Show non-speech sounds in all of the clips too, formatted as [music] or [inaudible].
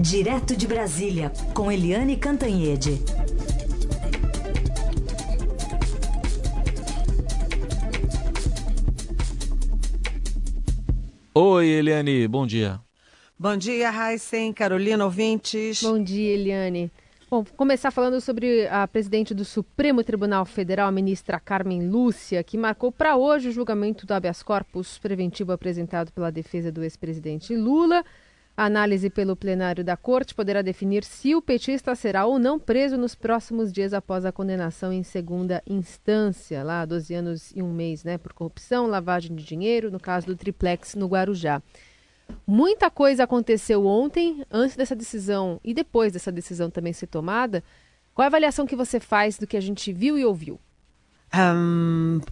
Direto de Brasília, com Eliane Cantanhede. Oi, Eliane, bom dia. Bom dia, Heisen, Carolina, ouvintes. Bom dia, Eliane. Bom, vou começar falando sobre a presidente do Supremo Tribunal Federal, a ministra Carmen Lúcia, que marcou para hoje o julgamento do habeas corpus preventivo apresentado pela defesa do ex-presidente Lula. A análise pelo plenário da corte poderá definir se o petista será ou não preso nos próximos dias após a condenação em segunda instância, lá 12 anos e um mês, né, por corrupção, lavagem de dinheiro, no caso do triplex no Guarujá. Muita coisa aconteceu ontem, antes dessa decisão e depois dessa decisão também ser tomada. Qual a avaliação que você faz do que a gente viu e ouviu?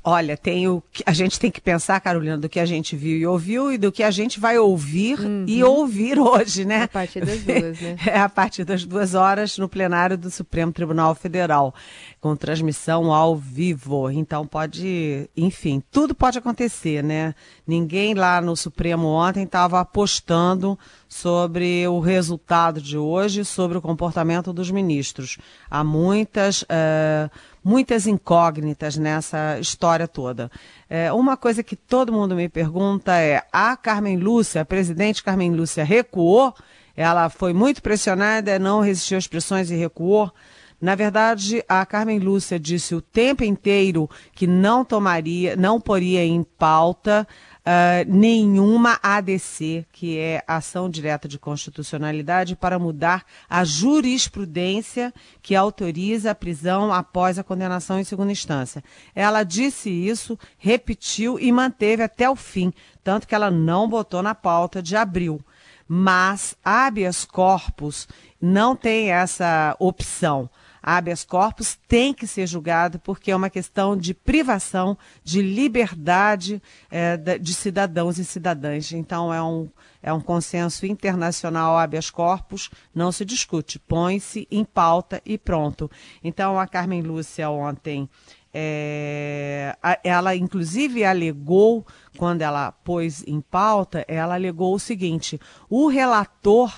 Olha, tem o, a gente tem que pensar, Carolina, do que a gente viu e ouviu e do que a gente vai ouvir uhum. e ouvir hoje, né? A partir das duas, né? [laughs] É a partir das duas horas no plenário do Supremo Tribunal Federal, com transmissão ao vivo. Então pode, enfim, tudo pode acontecer, né? Ninguém lá no Supremo ontem estava apostando sobre o resultado de hoje, sobre o comportamento dos ministros. Há muitas. Uh, muitas incógnitas nessa história toda. É, uma coisa que todo mundo me pergunta é: a Carmen Lúcia, a presidente Carmen Lúcia, recuou? Ela foi muito pressionada, não resistiu às pressões e recuou? Na verdade, a Carmen Lúcia disse o tempo inteiro que não tomaria, não poria em pauta uh, nenhuma ADC, que é ação direta de constitucionalidade, para mudar a jurisprudência que autoriza a prisão após a condenação em segunda instância. Ela disse isso, repetiu e manteve até o fim, tanto que ela não botou na pauta de abril. Mas habeas corpus não tem essa opção habeas corpus tem que ser julgado porque é uma questão de privação de liberdade é, de cidadãos e cidadãs. Então é um, é um consenso internacional habeas corpus, não se discute, põe-se em pauta e pronto. Então a Carmen Lúcia ontem é, ela inclusive alegou, quando ela pôs em pauta, ela alegou o seguinte: o relator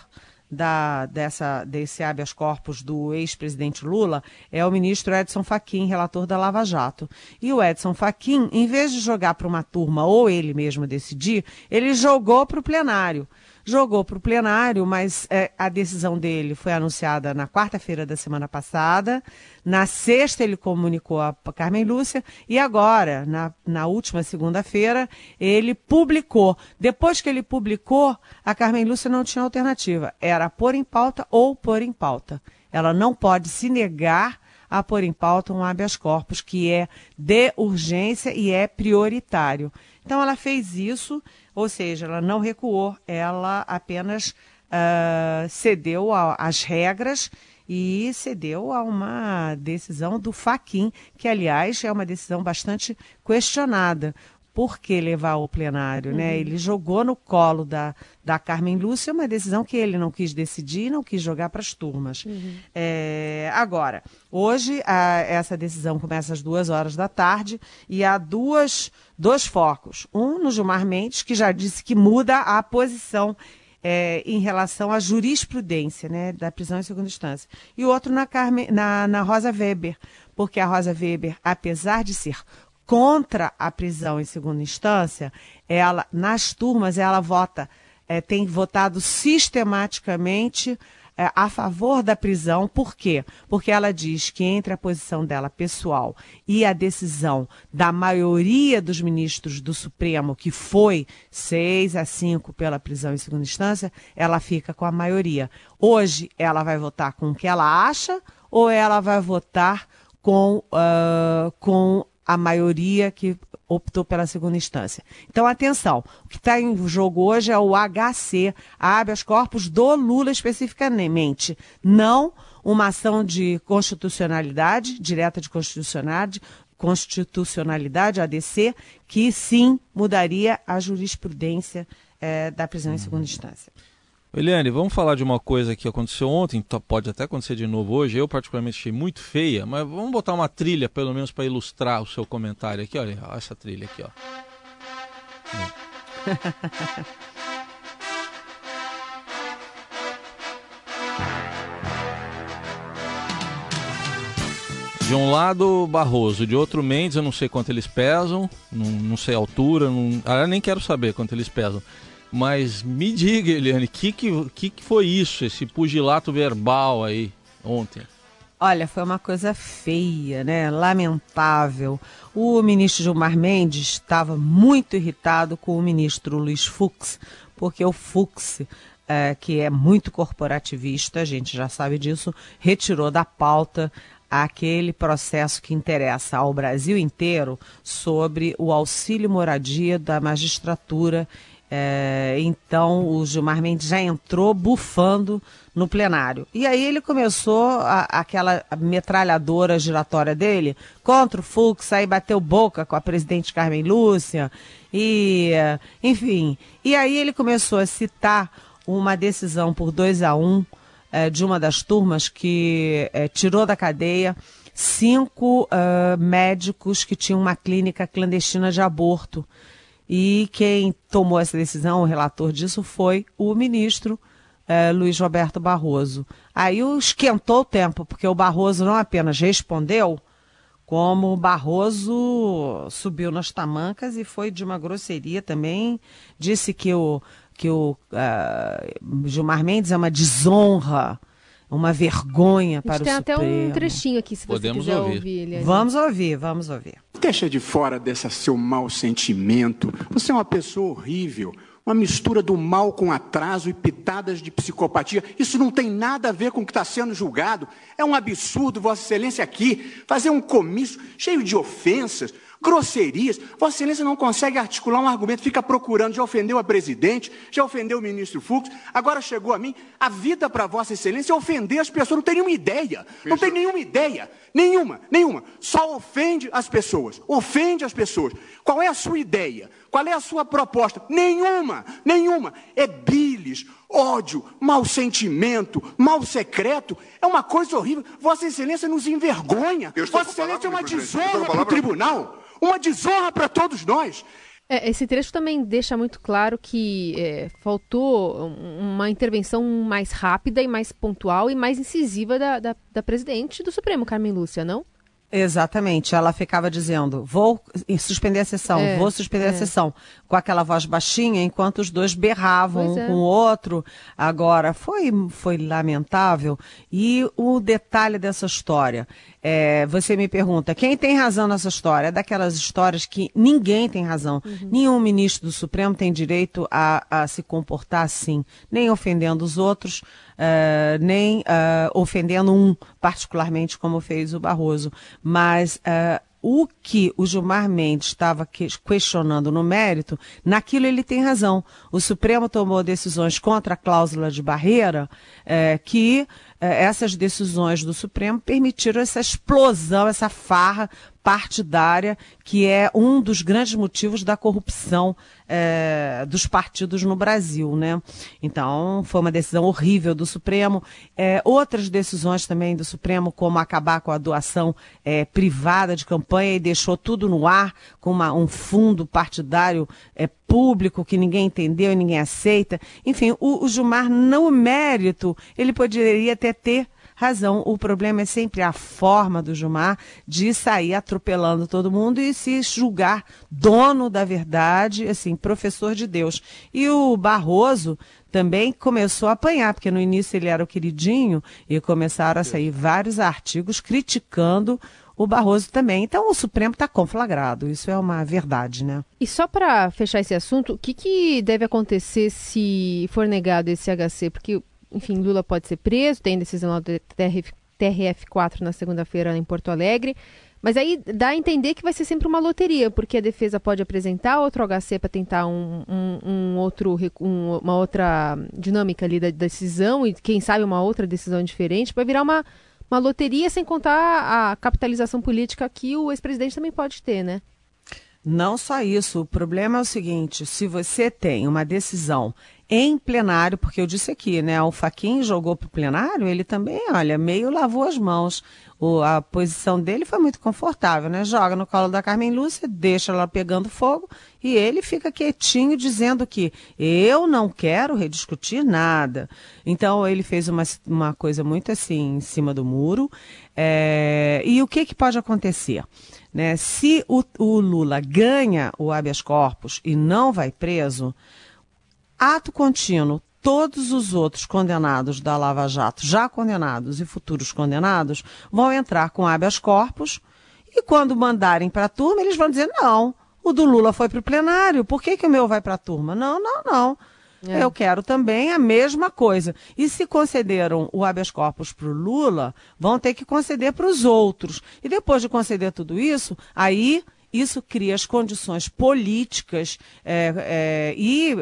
da, dessa, desse habeas corpus do ex-presidente Lula é o ministro Edson Fachin, relator da Lava Jato. E o Edson Fachin, em vez de jogar para uma turma ou ele mesmo decidir, ele jogou para o plenário jogou para o plenário, mas é, a decisão dele foi anunciada na quarta-feira da semana passada. Na sexta, ele comunicou a Carmen Lúcia e agora, na, na última segunda-feira, ele publicou. Depois que ele publicou, a Carmen Lúcia não tinha alternativa. Era pôr em pauta ou pôr em pauta. Ela não pode se negar a pôr em pauta um habeas corpus que é de urgência e é prioritário. Então, ela fez isso ou seja, ela não recuou, ela apenas uh, cedeu às regras e cedeu a uma decisão do Faquin, que, aliás, é uma decisão bastante questionada, por que levar ao plenário, né? uhum. né? Ele jogou no colo da, da Carmen Lúcia uma decisão que ele não quis decidir e não quis jogar para as turmas. Uhum. É, agora, hoje a, essa decisão começa às duas horas da tarde e há duas, dois focos. Um no Gilmar Mendes, que já disse que muda a posição é, em relação à jurisprudência né, da prisão em segunda instância. E o outro na, Carmen, na, na Rosa Weber, porque a Rosa Weber, apesar de ser contra a prisão em segunda instância, ela, nas turmas, ela vota, é, tem votado sistematicamente é, a favor da prisão. Por quê? Porque ela diz que entre a posição dela pessoal e a decisão da maioria dos ministros do Supremo, que foi 6 a 5 pela prisão em segunda instância, ela fica com a maioria. Hoje ela vai votar com o que ela acha ou ela vai votar com, uh, com a maioria que optou pela segunda instância. Então, atenção, o que está em jogo hoje é o HC, habeas corpus do Lula especificamente, não uma ação de constitucionalidade, direta de constitucionalidade, constitucionalidade, ADC, que sim mudaria a jurisprudência é, da prisão em segunda instância. Eliane, vamos falar de uma coisa que aconteceu ontem, tá, pode até acontecer de novo hoje. Eu, particularmente, achei muito feia, mas vamos botar uma trilha, pelo menos, para ilustrar o seu comentário aqui. Olha, olha essa trilha aqui, ó. [laughs] De um lado, Barroso, de outro, Mendes, eu não sei quanto eles pesam, não, não sei a altura, não, ah, nem quero saber quanto eles pesam. Mas me diga, Eliane, o que, que, que foi isso, esse pugilato verbal aí ontem? Olha, foi uma coisa feia, né? Lamentável. O ministro Gilmar Mendes estava muito irritado com o ministro Luiz Fux, porque o Fux, é, que é muito corporativista, a gente já sabe disso, retirou da pauta aquele processo que interessa ao Brasil inteiro sobre o auxílio moradia da magistratura é, então o Gilmar Mendes já entrou bufando no plenário. E aí ele começou a, aquela metralhadora giratória dele contra o Fux, aí bateu boca com a presidente Carmen Lúcia, e enfim. E aí ele começou a citar uma decisão por 2 a 1 um, é, de uma das turmas que é, tirou da cadeia cinco uh, médicos que tinham uma clínica clandestina de aborto. E quem tomou essa decisão, o relator disso, foi o ministro eh, Luiz Roberto Barroso. Aí esquentou o tempo, porque o Barroso não apenas respondeu, como o Barroso subiu nas tamancas e foi de uma grosseria também. Disse que o, que o uh, Gilmar Mendes é uma desonra uma vergonha para o Supremo. Tem até um trechinho aqui, se Podemos você quiser ouvir. ouvir. Vamos ouvir, vamos ouvir. Deixa de fora desse seu mau sentimento. Você é uma pessoa horrível. Uma mistura do mal com atraso e pitadas de psicopatia. Isso não tem nada a ver com o que está sendo julgado. É um absurdo, Vossa Excelência, aqui, fazer um comício cheio de ofensas grosserias. Vossa Excelência não consegue articular um argumento, fica procurando, já ofendeu a presidente, já ofendeu o ministro Fux, agora chegou a mim. A vida para Vossa Excelência é ofender as pessoas, não tem nenhuma ideia. Não tem nenhuma ideia. Nenhuma, nenhuma. Só ofende as pessoas. Ofende as pessoas. Qual é a sua ideia? Qual é a sua proposta? Nenhuma, nenhuma. É bilis, ódio, mau sentimento, mal secreto. É uma coisa horrível. Vossa Excelência nos envergonha. Vossa Excelência é uma desonra para o tribunal uma desonra para todos nós. É, esse trecho também deixa muito claro que é, faltou uma intervenção mais rápida e mais pontual e mais incisiva da, da, da presidente do Supremo, Carmen Lúcia, não? Exatamente. Ela ficava dizendo: vou suspender a sessão, é, vou suspender é. a sessão, com aquela voz baixinha, enquanto os dois berravam um é. com o outro. Agora, foi, foi lamentável. E o detalhe dessa história: é, você me pergunta, quem tem razão nessa história? É daquelas histórias que ninguém tem razão. Uhum. Nenhum ministro do Supremo tem direito a, a se comportar assim, nem ofendendo os outros uh, nem uh, ofendendo um particularmente como fez o Barroso, mas uh, o que o Gilmar Mendes estava questionando no mérito, naquilo ele tem razão. O Supremo tomou decisões contra a cláusula de barreira que essas decisões do Supremo permitiram essa explosão, essa farra partidária, que é um dos grandes motivos da corrupção é, dos partidos no Brasil, né? Então, foi uma decisão horrível do Supremo. É, outras decisões também do Supremo, como acabar com a doação é, privada de campanha e deixou tudo no ar, com uma, um fundo partidário público que ninguém entendeu e ninguém aceita. Enfim, o, o Gilmar, no mérito, ele poderia até ter razão. O problema é sempre a forma do Gilmar de sair atropelando todo mundo e se julgar dono da verdade, assim, professor de Deus. E o Barroso também começou a apanhar, porque no início ele era o queridinho e começaram a sair vários artigos criticando o Barroso também. Então o Supremo está conflagrado, isso é uma verdade, né? E só para fechar esse assunto, o que, que deve acontecer se for negado esse HC? Porque enfim, Lula pode ser preso, tem decisão do TRF, TRF4 na segunda-feira em Porto Alegre. Mas aí dá a entender que vai ser sempre uma loteria, porque a defesa pode apresentar outro HC para tentar um, um, um outro, um, uma outra dinâmica ali da decisão e, quem sabe, uma outra decisão diferente. Vai virar uma, uma loteria, sem contar a capitalização política que o ex-presidente também pode ter, né? Não só isso. O problema é o seguinte: se você tem uma decisão em plenário, porque eu disse aqui, né? O Faquin jogou para o plenário, ele também, olha, meio lavou as mãos. O, a posição dele foi muito confortável, né? Joga no colo da Carmen Lúcia, deixa ela pegando fogo e ele fica quietinho dizendo que eu não quero rediscutir nada. Então ele fez uma, uma coisa muito assim em cima do muro. É, e o que, que pode acontecer? Né? Se o, o Lula ganha o habeas corpus e não vai preso, ato contínuo, todos os outros condenados da Lava Jato, já condenados e futuros condenados, vão entrar com habeas corpus e quando mandarem para a turma, eles vão dizer: não, o do Lula foi para o plenário, por que, que o meu vai para a turma? Não, não, não. É. Eu quero também a mesma coisa. E se concederam o habeas corpus para o Lula, vão ter que conceder para os outros. E depois de conceder tudo isso, aí isso cria as condições políticas é, é, e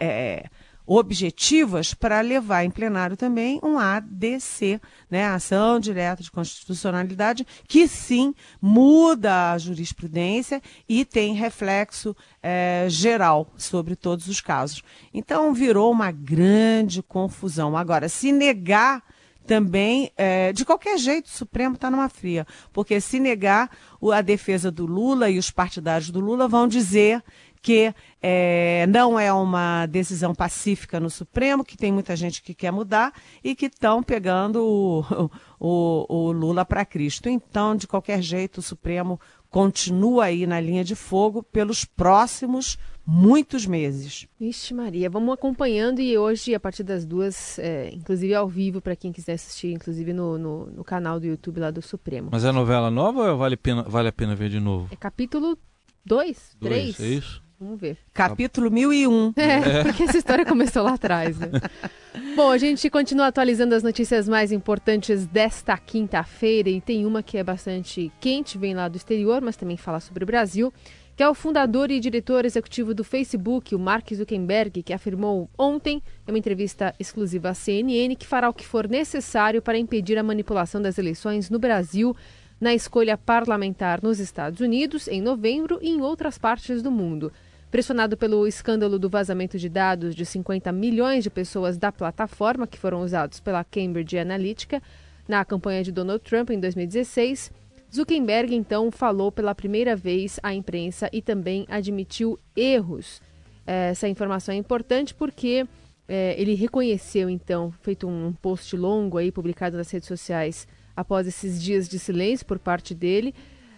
é, objetivas para levar em plenário também um ADC, né, ação direta de constitucionalidade, que sim muda a jurisprudência e tem reflexo é, geral sobre todos os casos. Então virou uma grande confusão. Agora, se negar também, é, de qualquer jeito, o Supremo está numa fria, porque se negar, a defesa do Lula e os partidários do Lula vão dizer que é, não é uma decisão pacífica no Supremo, que tem muita gente que quer mudar e que estão pegando o, [laughs] o, o Lula para Cristo. Então, de qualquer jeito, o Supremo continua aí na linha de fogo pelos próximos muitos meses. Vixe Maria, vamos acompanhando e hoje, a partir das duas, é, inclusive ao vivo, para quem quiser assistir, inclusive no, no, no, canal do YouTube lá do Supremo. Mas é novela nova ou vale, pena, vale a pena ver de novo? É capítulo 2, 3. É isso? Vamos ver. Capítulo 1001. É, é, [laughs] porque essa história começou lá atrás, né? [laughs] Bom, a gente continua atualizando as notícias mais importantes desta quinta-feira e tem uma que é bastante quente, vem lá do exterior, mas também fala sobre o Brasil, que é o fundador e diretor executivo do Facebook, o Mark Zuckerberg, que afirmou ontem, em uma entrevista exclusiva à CNN, que fará o que for necessário para impedir a manipulação das eleições no Brasil na escolha parlamentar nos Estados Unidos em novembro e em outras partes do mundo. Pressionado pelo escândalo do vazamento de dados de 50 milhões de pessoas da plataforma que foram usados pela Cambridge Analytica na campanha de Donald Trump em 2016, Zuckerberg então falou pela primeira vez à imprensa e também admitiu erros. Essa informação é importante porque é, ele reconheceu então, feito um post longo aí publicado nas redes sociais após esses dias de silêncio por parte dele,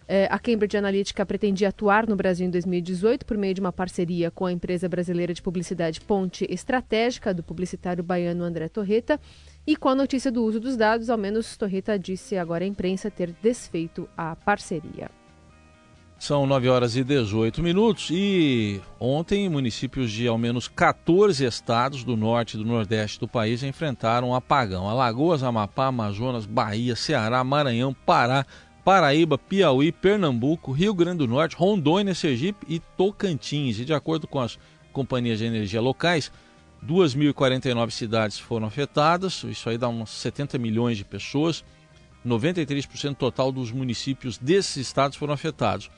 é, a Cambridge Analytica pretendia atuar no Brasil em 2018 por meio de uma parceria com a empresa brasileira de publicidade Ponte Estratégica, do publicitário baiano André Torreta. E com a notícia do uso dos dados, ao menos Torreta disse agora à imprensa ter desfeito a parceria. São 9 horas e 18 minutos e ontem municípios de ao menos 14 estados do norte e do nordeste do país enfrentaram um apagão. Alagoas, Amapá, Amazonas, Bahia, Ceará, Maranhão, Pará, Paraíba, Piauí, Pernambuco, Rio Grande do Norte, Rondônia, Sergipe e Tocantins. E de acordo com as companhias de energia locais, 2.049 cidades foram afetadas, isso aí dá uns 70 milhões de pessoas. 93% total dos municípios desses estados foram afetados.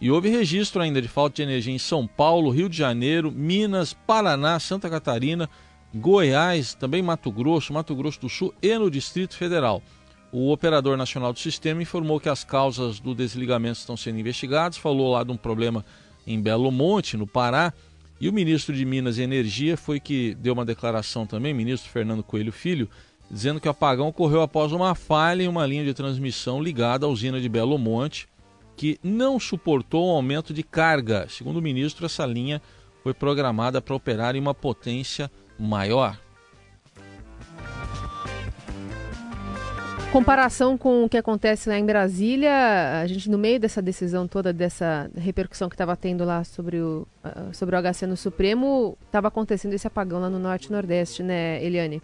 E houve registro ainda de falta de energia em São Paulo, Rio de Janeiro, Minas, Paraná, Santa Catarina, Goiás, também Mato Grosso, Mato Grosso do Sul e no Distrito Federal. O operador nacional do sistema informou que as causas do desligamento estão sendo investigadas, falou lá de um problema em Belo Monte, no Pará, e o ministro de Minas e Energia foi que deu uma declaração também, ministro Fernando Coelho Filho, dizendo que o apagão ocorreu após uma falha em uma linha de transmissão ligada à usina de Belo Monte, que não suportou um aumento de carga. Segundo o ministro, essa linha foi programada para operar em uma potência maior. Comparação com o que acontece lá em Brasília, a gente no meio dessa decisão toda, dessa repercussão que estava tendo lá sobre o, uh, sobre o HC no Supremo, estava acontecendo esse apagão lá no Norte e Nordeste, né, Eliane?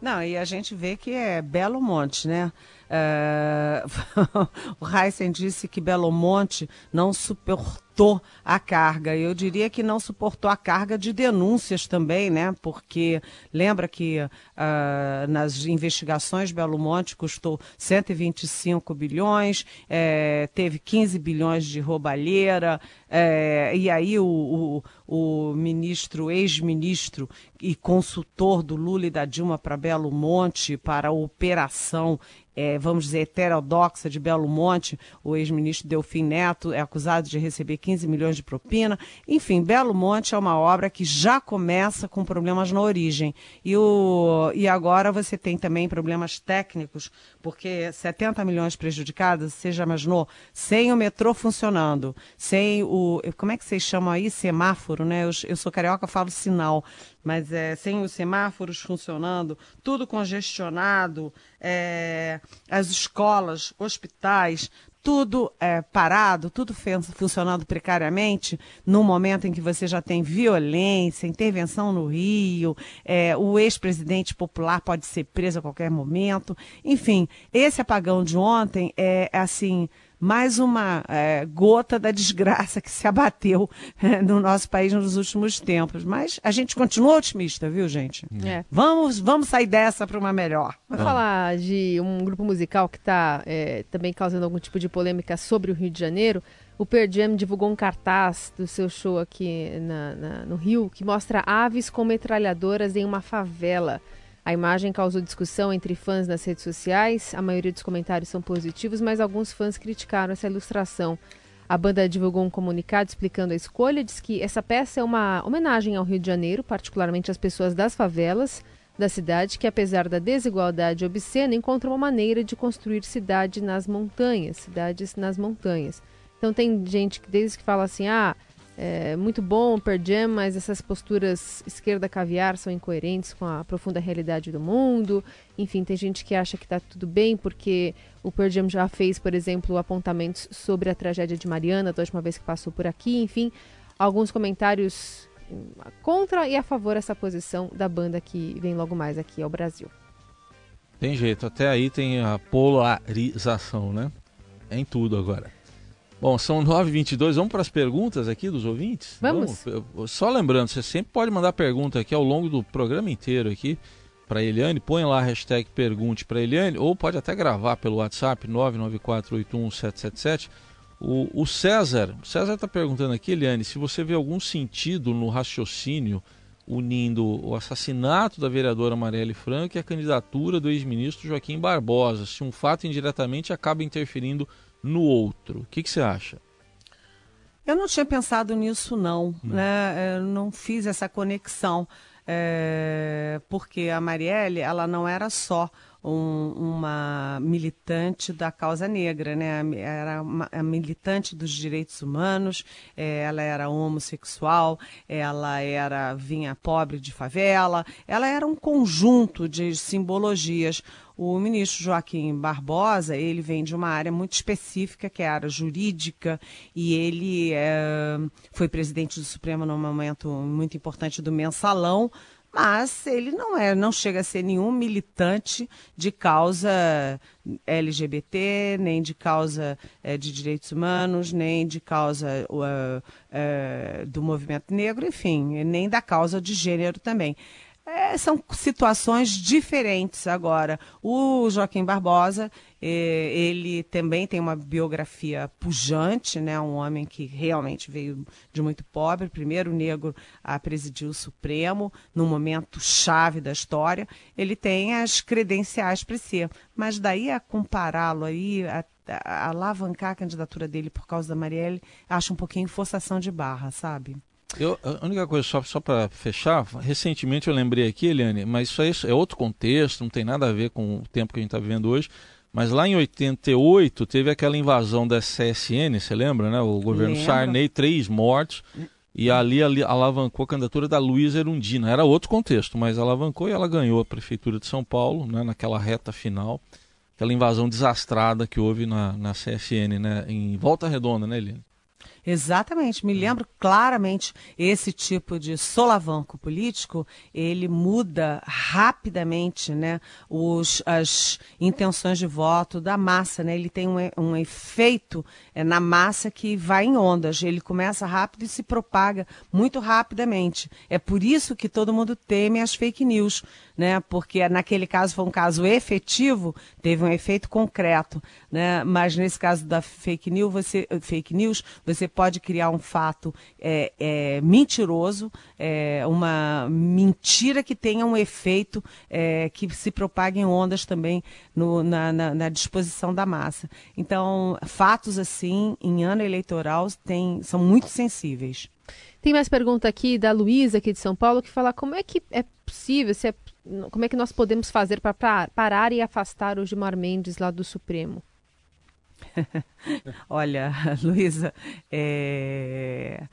Não, e a gente vê que é Belo Monte, né? Uh, [laughs] o Heisen disse que Belo Monte não suportou a carga. Eu diria que não suportou a carga de denúncias também, né? Porque lembra que uh, nas investigações Belo Monte custou 125 bilhões, é, teve 15 bilhões de roubalheira, é, e aí o, o, o ministro, ex-ministro e consultor do Lula e da Dilma para Belo Monte para a operação é, vamos dizer, heterodoxa de Belo Monte, o ex-ministro Delfim Neto é acusado de receber 15 milhões de propina. Enfim, Belo Monte é uma obra que já começa com problemas na origem. E, o, e agora você tem também problemas técnicos, porque 70 milhões prejudicados, você já imaginou? Sem o metrô funcionando, sem o. Como é que vocês chamam aí? Semáforo, né? Eu, eu sou carioca, falo sinal mas é, sem os semáforos funcionando, tudo congestionado, é, as escolas, hospitais, tudo é, parado, tudo funcionando precariamente, no momento em que você já tem violência, intervenção no Rio, é, o ex-presidente popular pode ser preso a qualquer momento. Enfim, esse apagão de ontem é assim mais uma é, gota da desgraça que se abateu é, no nosso país nos últimos tempos. Mas a gente continua otimista, viu, gente? É. Vamos, vamos sair dessa para uma melhor. Vamos falar de um grupo musical que está é, também causando algum tipo de polêmica sobre o Rio de Janeiro. O Per Jam divulgou um cartaz do seu show aqui na, na, no Rio que mostra aves com metralhadoras em uma favela. A imagem causou discussão entre fãs nas redes sociais. A maioria dos comentários são positivos, mas alguns fãs criticaram essa ilustração. A banda divulgou um comunicado explicando a escolha, diz que essa peça é uma homenagem ao Rio de Janeiro, particularmente às pessoas das favelas da cidade, que apesar da desigualdade obscena, encontram uma maneira de construir cidade nas montanhas, cidades nas montanhas. Então tem gente que desde que fala assim, ah, é, muito bom o Pearl Jam, mas essas posturas esquerda caviar são incoerentes com a profunda realidade do mundo. Enfim, tem gente que acha que está tudo bem porque o Pearl Jam já fez, por exemplo, apontamentos sobre a tragédia de Mariana da última vez que passou por aqui. Enfim, alguns comentários contra e a favor essa posição da banda que vem logo mais aqui ao Brasil. Tem jeito, até aí tem a polarização, né? É em tudo agora. Bom, são 9h22, vamos para as perguntas aqui dos ouvintes? Vamos. vamos. Só lembrando, você sempre pode mandar pergunta aqui ao longo do programa inteiro aqui para Eliane, põe lá a hashtag pergunte para Eliane, ou pode até gravar pelo WhatsApp 994811777. O, o César, o César está perguntando aqui, Eliane, se você vê algum sentido no raciocínio unindo o assassinato da vereadora Marielle Franco e a candidatura do ex-ministro Joaquim Barbosa, se um fato indiretamente acaba interferindo no outro. O que, que você acha? Eu não tinha pensado nisso, não. Hum. Né? Eu não fiz essa conexão. É... Porque a Marielle, ela não era só um, uma militante da causa negra, né? Era uma, militante dos direitos humanos, é, ela era homossexual, ela era vinha pobre de favela, ela era um conjunto de simbologias. O ministro Joaquim Barbosa, ele vem de uma área muito específica, que é a área jurídica, e ele é, foi presidente do Supremo num momento muito importante do mensalão, mas ele não é, não chega a ser nenhum militante de causa LGBT, nem de causa é, de direitos humanos, nem de causa uh, uh, do movimento negro, enfim, nem da causa de gênero também. É, são situações diferentes agora. O Joaquim Barbosa, é, ele também tem uma biografia pujante, né? um homem que realmente veio de muito pobre, primeiro negro a presidir o Supremo, num momento chave da história. Ele tem as credenciais para ser, mas daí a compará-lo aí, a, a alavancar a candidatura dele por causa da Marielle, acho um pouquinho forçação de barra, sabe? Eu, a única coisa, só, só para fechar, recentemente eu lembrei aqui, Eliane, mas isso aí é outro contexto, não tem nada a ver com o tempo que a gente está vivendo hoje. Mas lá em 88 teve aquela invasão da CSN, você lembra, né? O governo Lembra. Sarney, três mortos. E ali, ali alavancou a candidatura da Luísa Erundina. Era outro contexto, mas alavancou e ela ganhou a prefeitura de São Paulo, né, naquela reta final. Aquela invasão desastrada que houve na, na CSN, né? Em Volta Redonda, né, Eliane? Exatamente, me lembro claramente esse tipo de solavanco político, ele muda rapidamente, né, os, as intenções de voto da massa, né, ele tem um, um efeito é, na massa que vai em ondas, ele começa rápido e se propaga muito rapidamente. É por isso que todo mundo teme as fake news, né, porque naquele caso foi um caso efetivo, teve um efeito concreto, né, mas nesse caso da fake news, você, fake news, você pode criar um fato é, é, mentiroso, é, uma mentira que tenha um efeito é, que se propague em ondas também no, na, na, na, disposição da massa. Então, fatos assim, em ano eleitoral, tem, são muito sensíveis. Tem mais pergunta aqui da Luísa, aqui de São Paulo, que fala como é que é possível, se é, como é que nós podemos fazer para parar e afastar o Gilmar Mendes lá do Supremo? [laughs] Olha, [laughs] Luísa, é...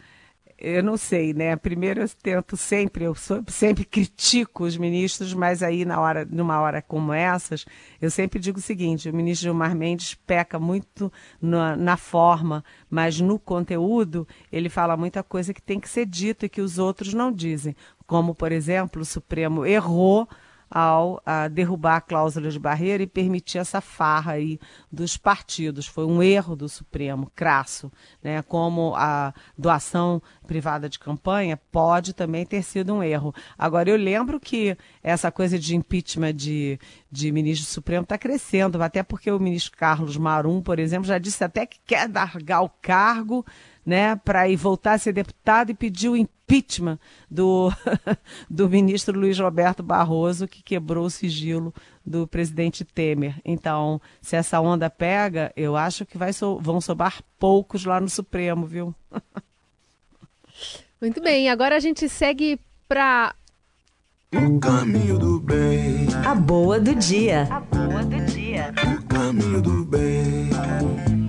eu não sei, né? Primeiro eu tento sempre, eu sempre critico os ministros, mas aí na hora, numa hora como essas, eu sempre digo o seguinte: o ministro Gilmar Mendes peca muito na, na forma, mas no conteúdo ele fala muita coisa que tem que ser dita e que os outros não dizem. Como, por exemplo, o Supremo errou ao derrubar a cláusula de barreira e permitir essa farra aí dos partidos. Foi um erro do Supremo, crasso, né? Como a doação privada de campanha pode também ter sido um erro. Agora, eu lembro que essa coisa de impeachment de, de ministro Supremo está crescendo, até porque o ministro Carlos Marum, por exemplo, já disse até que quer largar o cargo né, para ir voltar a ser deputado e pedir o impeachment do, [laughs] do ministro Luiz Roberto Barroso, que quebrou o sigilo do presidente Temer. Então, se essa onda pega, eu acho que vai so, vão sobrar poucos lá no Supremo, viu? [laughs] Muito bem, agora a gente segue para o caminho do bem. A boa do dia. A boa do dia. O caminho do bem.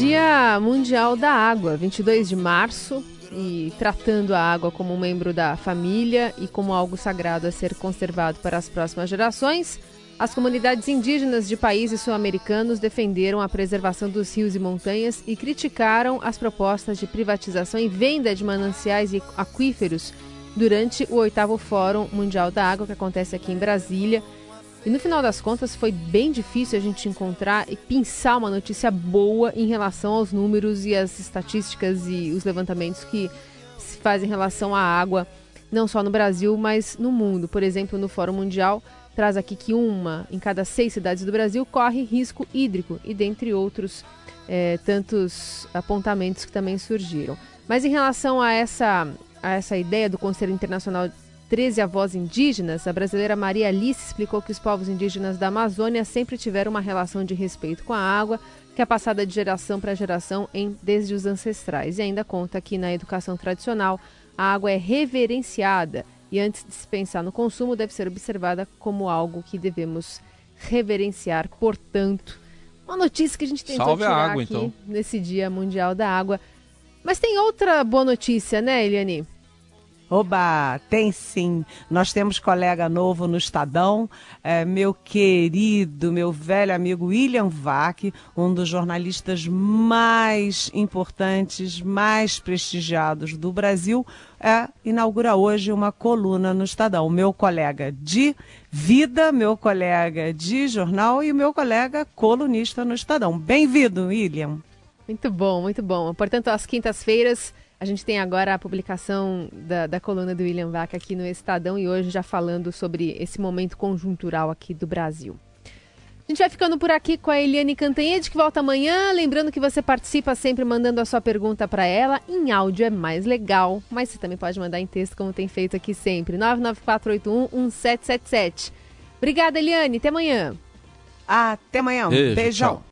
Dia Mundial da Água, 22 de março, e tratando a água como um membro da família e como algo sagrado a ser conservado para as próximas gerações, as comunidades indígenas de países sul-americanos defenderam a preservação dos rios e montanhas e criticaram as propostas de privatização e venda de mananciais e aquíferos durante o oitavo Fórum Mundial da Água, que acontece aqui em Brasília. E no final das contas foi bem difícil a gente encontrar e pensar uma notícia boa em relação aos números e as estatísticas e os levantamentos que se fazem em relação à água, não só no Brasil, mas no mundo. Por exemplo, no Fórum Mundial traz aqui que uma em cada seis cidades do Brasil corre risco hídrico e dentre outros é, tantos apontamentos que também surgiram. Mas em relação a essa, a essa ideia do Conselho Internacional 13 avós indígenas, a brasileira Maria Alice explicou que os povos indígenas da Amazônia sempre tiveram uma relação de respeito com a água, que é passada de geração para geração em, desde os ancestrais. E ainda conta que na educação tradicional a água é reverenciada e antes de se pensar no consumo deve ser observada como algo que devemos reverenciar. Portanto, uma notícia que a gente tentou Salve tirar água, aqui então. nesse Dia Mundial da Água. Mas tem outra boa notícia, né, Eliane? Oba, tem sim. Nós temos colega novo no Estadão, é, meu querido, meu velho amigo William Vac, um dos jornalistas mais importantes, mais prestigiados do Brasil, é, inaugura hoje uma coluna no Estadão. Meu colega de vida, meu colega de jornal e meu colega colunista no Estadão. Bem-vindo, William. Muito bom, muito bom. Portanto, às quintas-feiras a gente tem agora a publicação da, da coluna do William Vaca aqui no Estadão e hoje já falando sobre esse momento conjuntural aqui do Brasil. A gente vai ficando por aqui com a Eliane Cantanhede, que volta amanhã. Lembrando que você participa sempre mandando a sua pergunta para ela. Em áudio é mais legal, mas você também pode mandar em texto, como tem feito aqui sempre. 994811777. Obrigada, Eliane. Até amanhã. Até amanhã. Beijo, Beijão. Tchau.